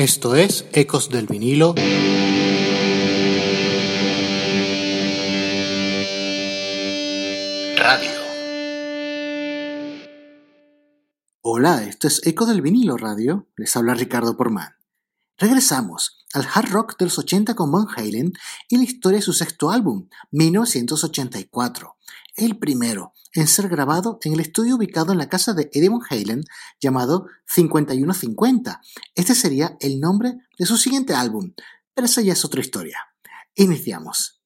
Esto es Ecos del vinilo. Radio. Hola, esto es Eco del vinilo radio. Les habla Ricardo Porman. Regresamos al hard rock de los 80 con Van Halen y la historia de su sexto álbum, 1984, el primero en ser grabado en el estudio ubicado en la casa de Eddie Van Halen llamado 5150. Este sería el nombre de su siguiente álbum, pero esa ya es otra historia. Iniciamos.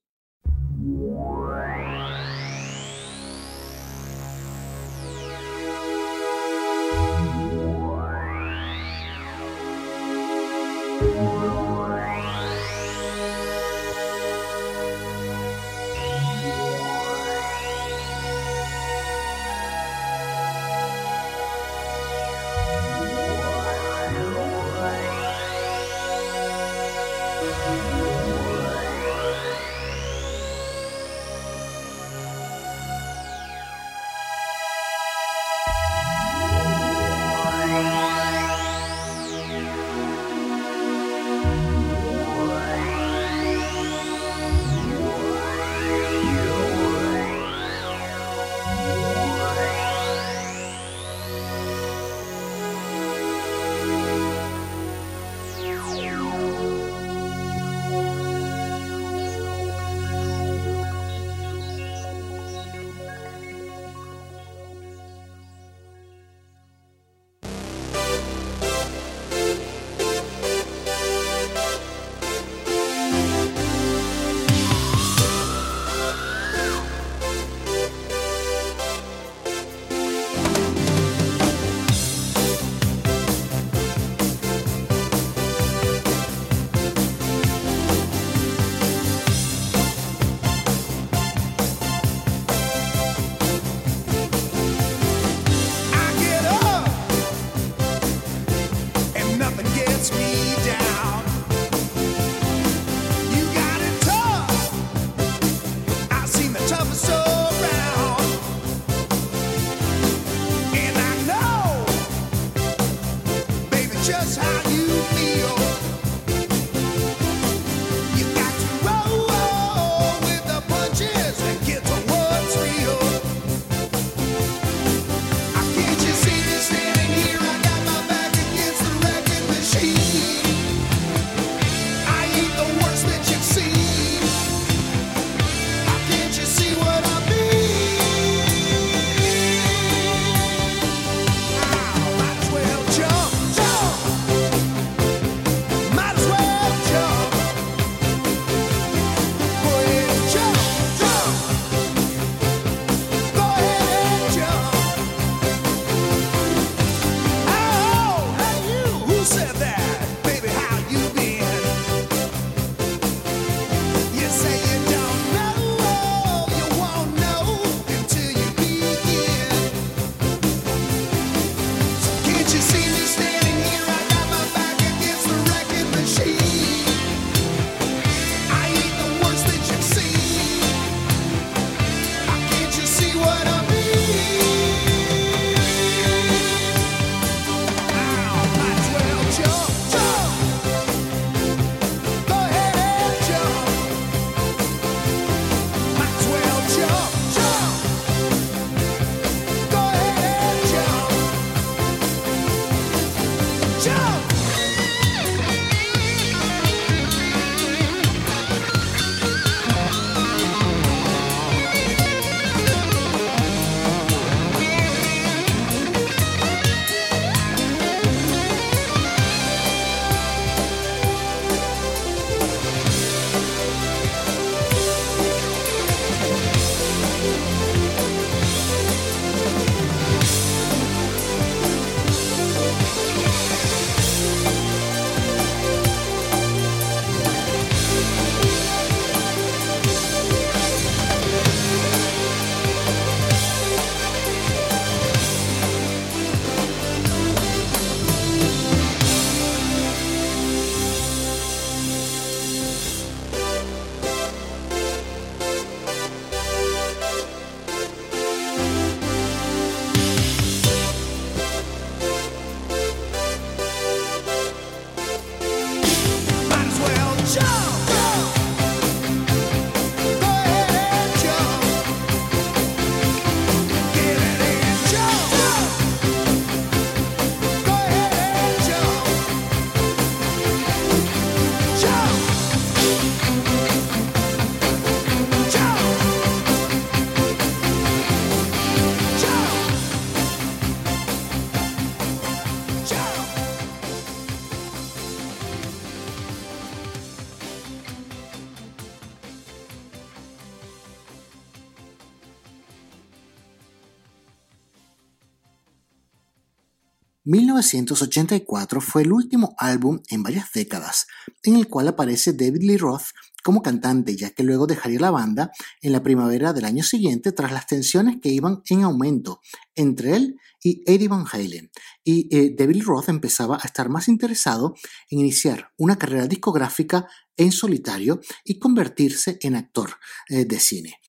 1984 fue el último álbum en varias décadas en el cual aparece David Lee Roth como cantante, ya que luego dejaría la banda en la primavera del año siguiente tras las tensiones que iban en aumento entre él y Eddie Van Halen. Y eh, David Lee Roth empezaba a estar más interesado en iniciar una carrera discográfica en solitario y convertirse en actor eh, de cine.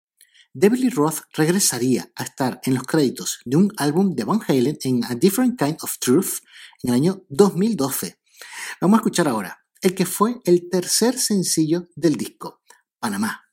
Lee Roth regresaría a estar en los créditos de un álbum de Van Halen en A Different Kind of Truth en el año 2012. Vamos a escuchar ahora el que fue el tercer sencillo del disco, Panamá.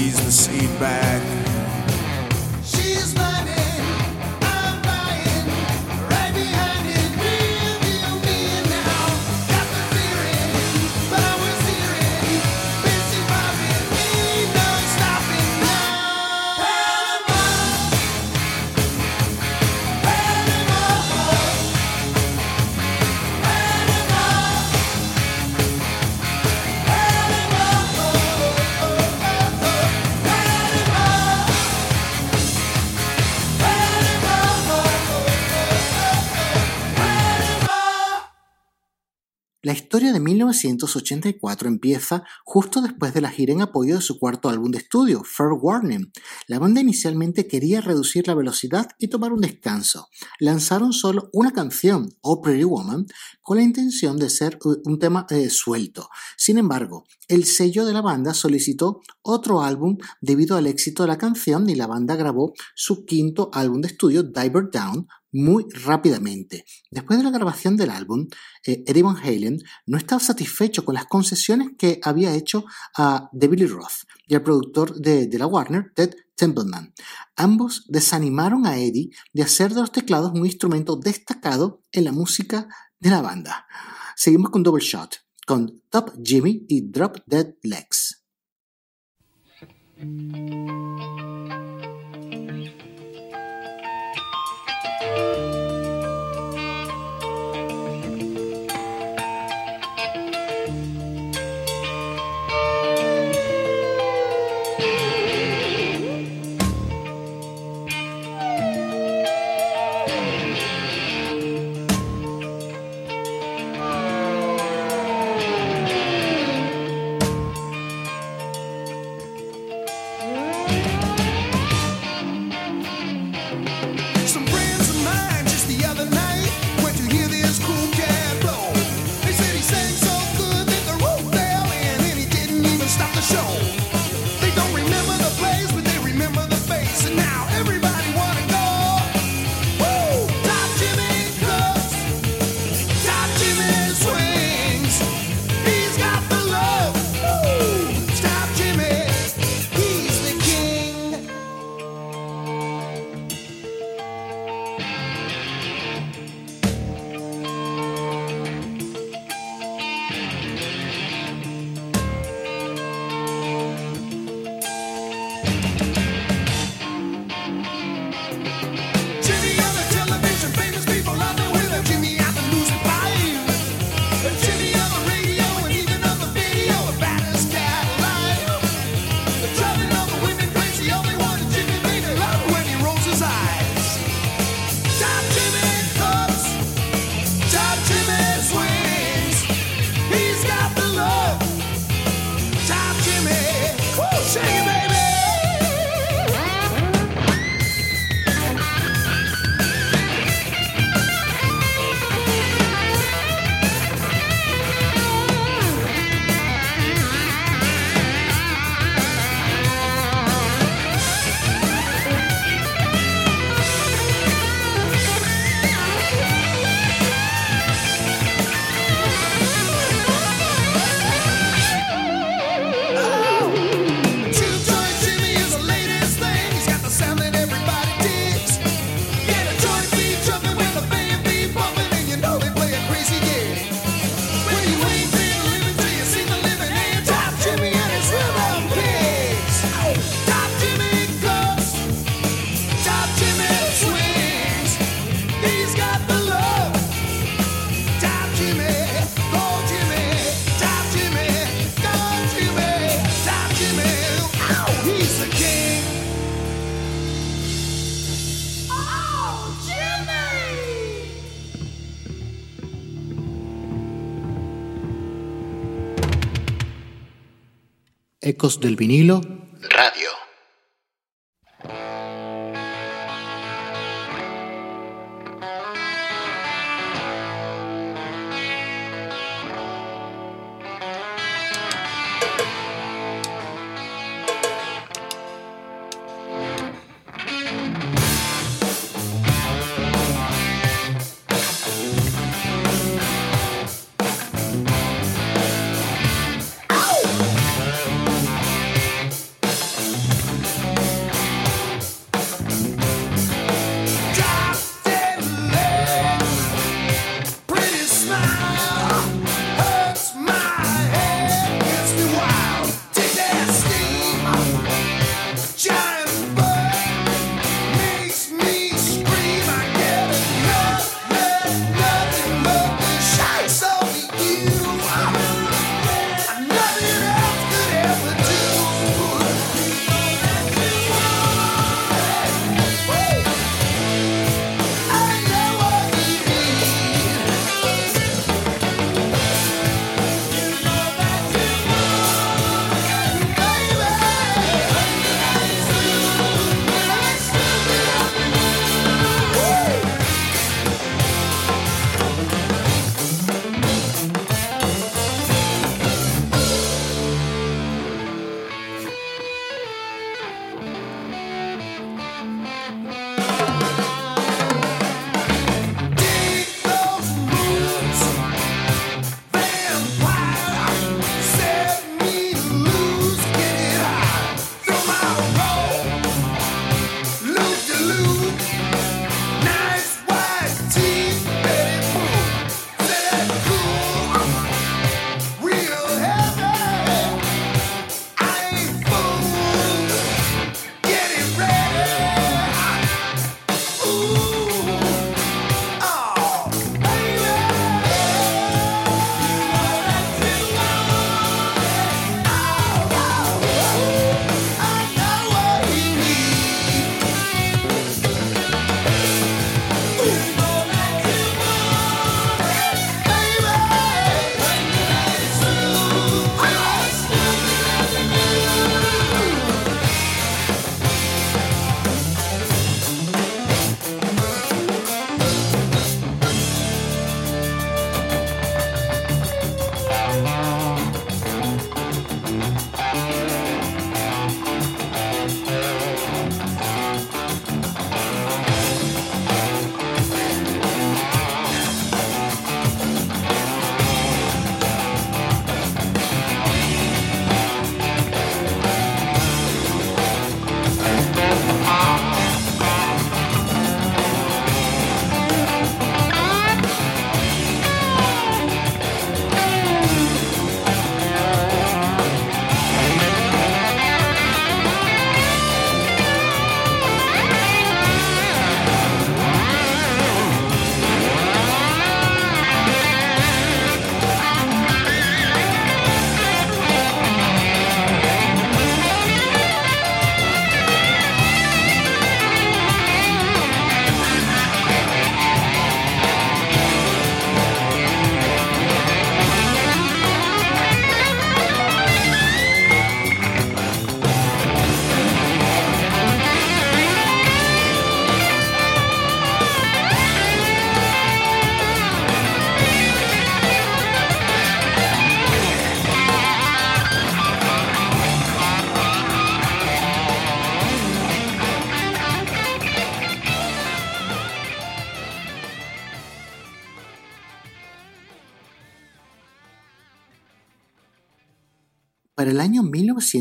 ease the seed bag. La historia de 1984 empieza justo después de la gira en apoyo de su cuarto álbum de estudio, Fair Warning. La banda inicialmente quería reducir la velocidad y tomar un descanso. Lanzaron solo una canción, Oh Pretty Woman, con la intención de ser un tema eh, suelto. Sin embargo, el sello de la banda solicitó otro álbum debido al éxito de la canción y la banda grabó su quinto álbum de estudio, Diver Down, muy rápidamente. Después de la grabación del álbum, eh, Eddie Van Halen no estaba satisfecho con las concesiones que había hecho a David Lee Roth y al productor de, de la Warner, Ted Templeman. Ambos desanimaron a Eddie de hacer de los teclados un instrumento destacado en la música de la banda. Seguimos con Double Shot, con Top Jimmy y Drop Dead Legs. Ecos del vinilo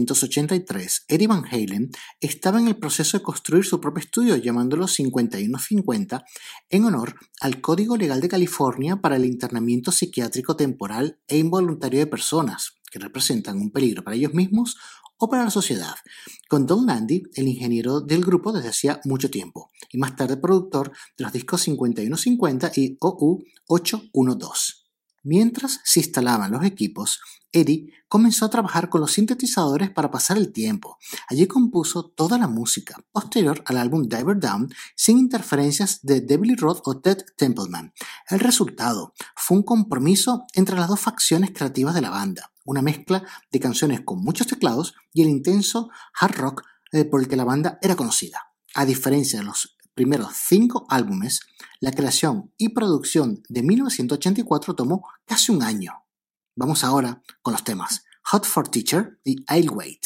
1983, Eddie Van Halen estaba en el proceso de construir su propio estudio llamándolo 5150 en honor al Código Legal de California para el internamiento psiquiátrico temporal e involuntario de personas que representan un peligro para ellos mismos o para la sociedad, con Don Landy, el ingeniero del grupo desde hacía mucho tiempo, y más tarde productor de los discos 5150 y OU 812. Mientras se instalaban los equipos, Eddie comenzó a trabajar con los sintetizadores para pasar el tiempo. Allí compuso toda la música posterior al álbum Diver Down sin interferencias de Debbie Roth o Ted Templeman. El resultado fue un compromiso entre las dos facciones creativas de la banda, una mezcla de canciones con muchos teclados y el intenso hard rock eh, por el que la banda era conocida. A diferencia de los primeros cinco álbumes, la creación y producción de 1984 tomó casi un año. Vamos ahora con los temas Hot for Teacher y I'll Wait.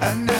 And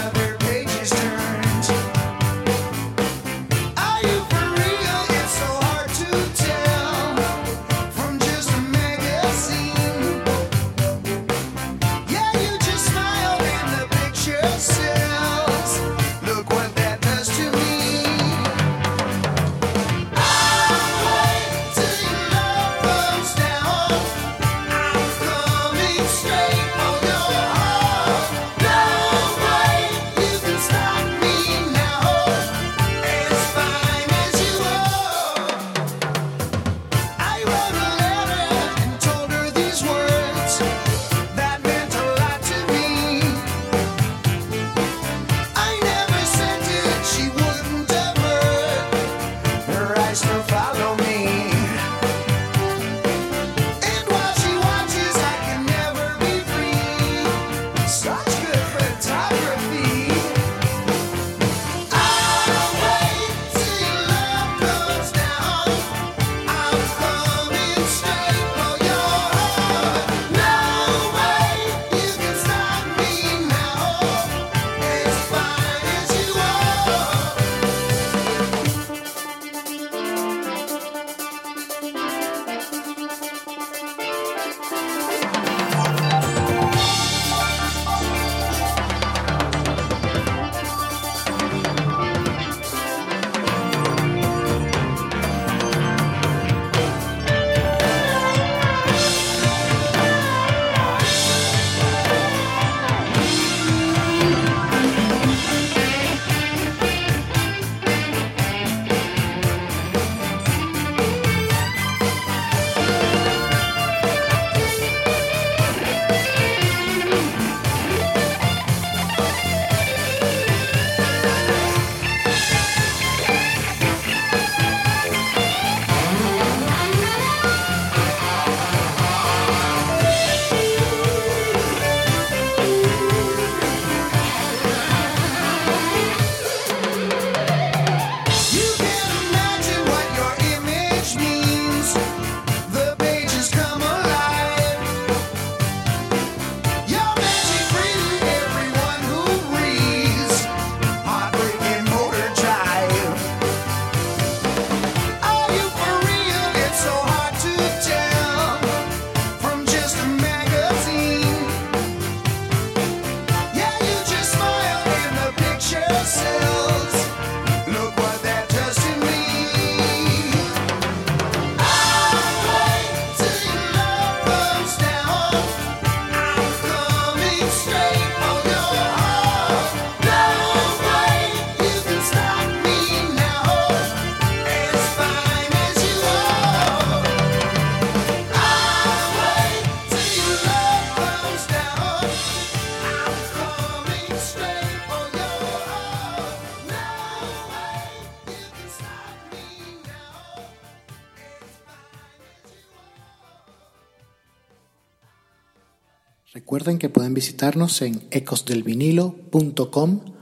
en ecosdelvinilo.com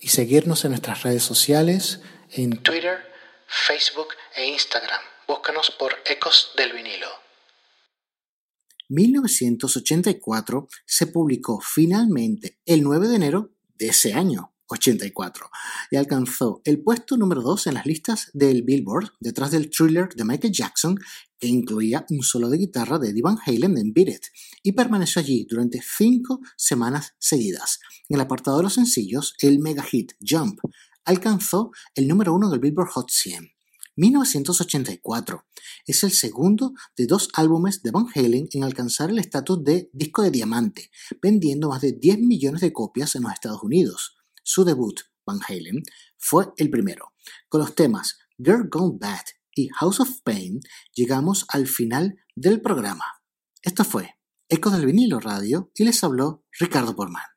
y seguirnos en nuestras redes sociales en Twitter, Facebook e Instagram. Búscanos por Ecos del Vinilo. 1984 se publicó finalmente el 9 de enero de ese año, 84, y alcanzó el puesto número 2 en las listas del Billboard, detrás del thriller de Michael Jackson, que incluía un solo de guitarra de Eddie Van Halen en Beat It, y permaneció allí durante cinco semanas seguidas. En el apartado de los sencillos, el mega hit Jump alcanzó el número 1 del Billboard Hot 100. 1984. Es el segundo de dos álbumes de Van Halen en alcanzar el estatus de disco de diamante, vendiendo más de 10 millones de copias en los Estados Unidos. Su debut, Van Halen, fue el primero. Con los temas Girl Gone Bad y House of Pain, llegamos al final del programa. Esto fue Eco del vinilo radio y les habló Ricardo Porman.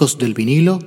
Ecos del vinilo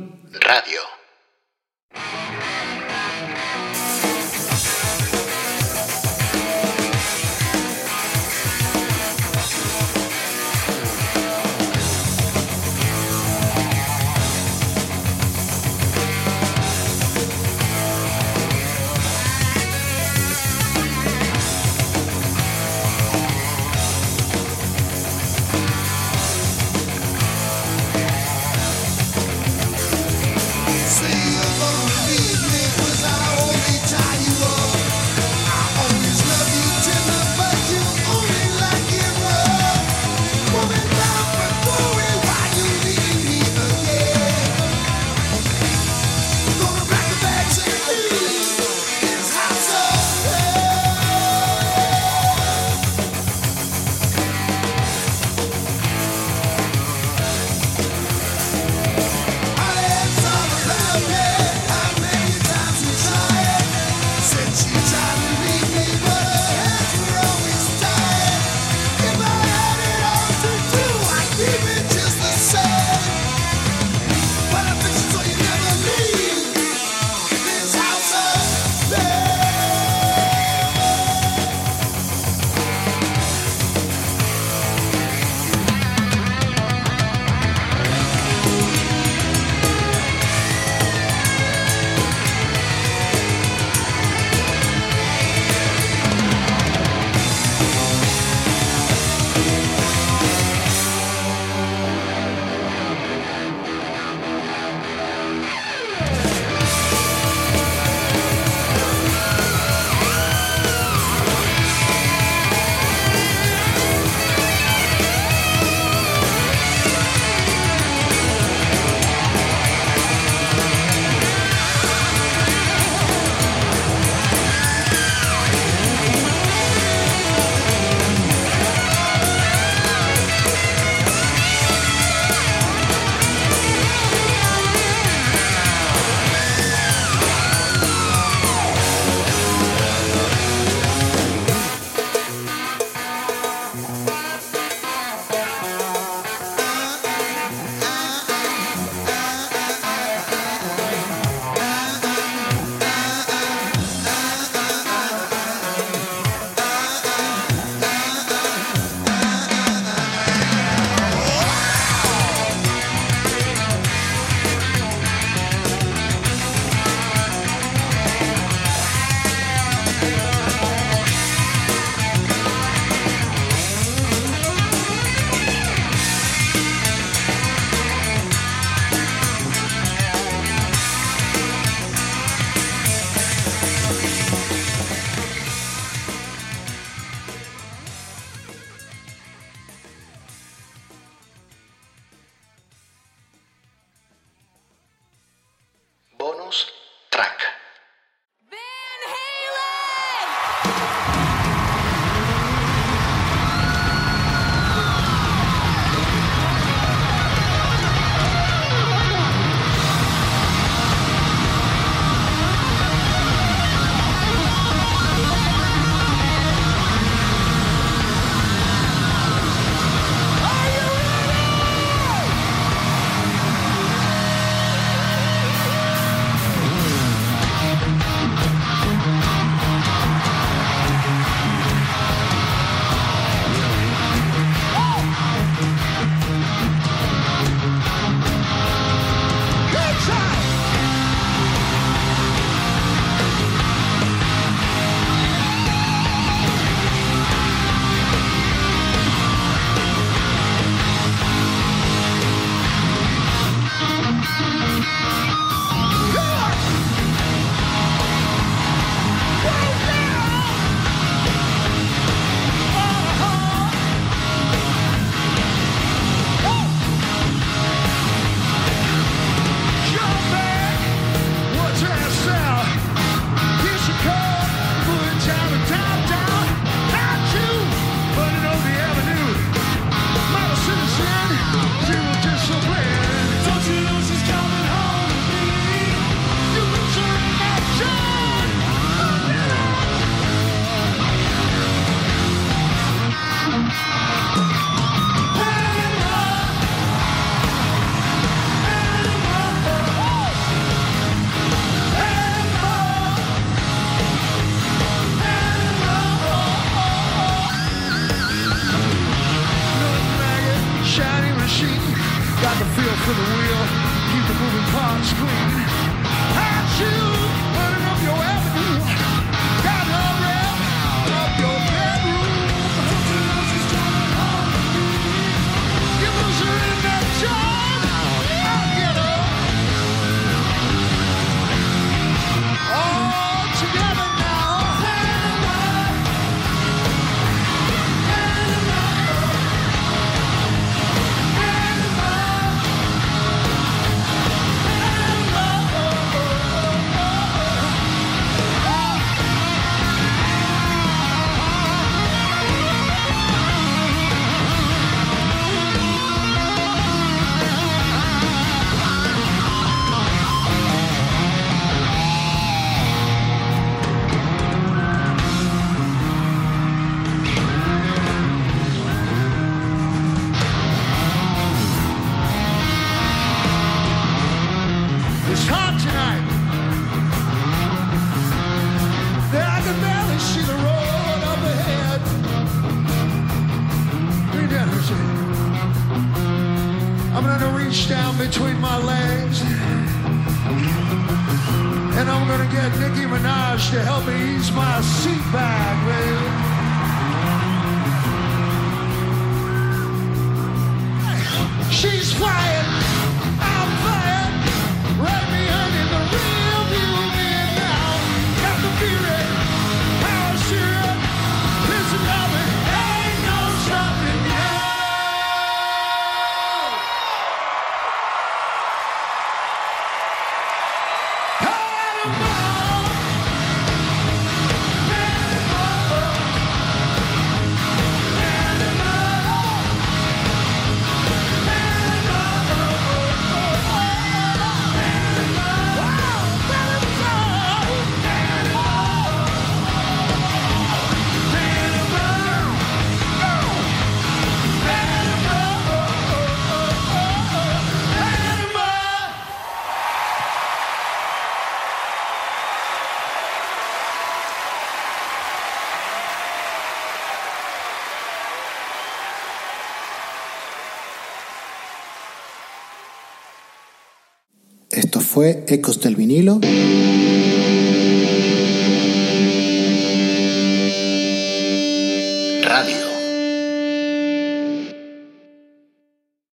Ecos del vinilo.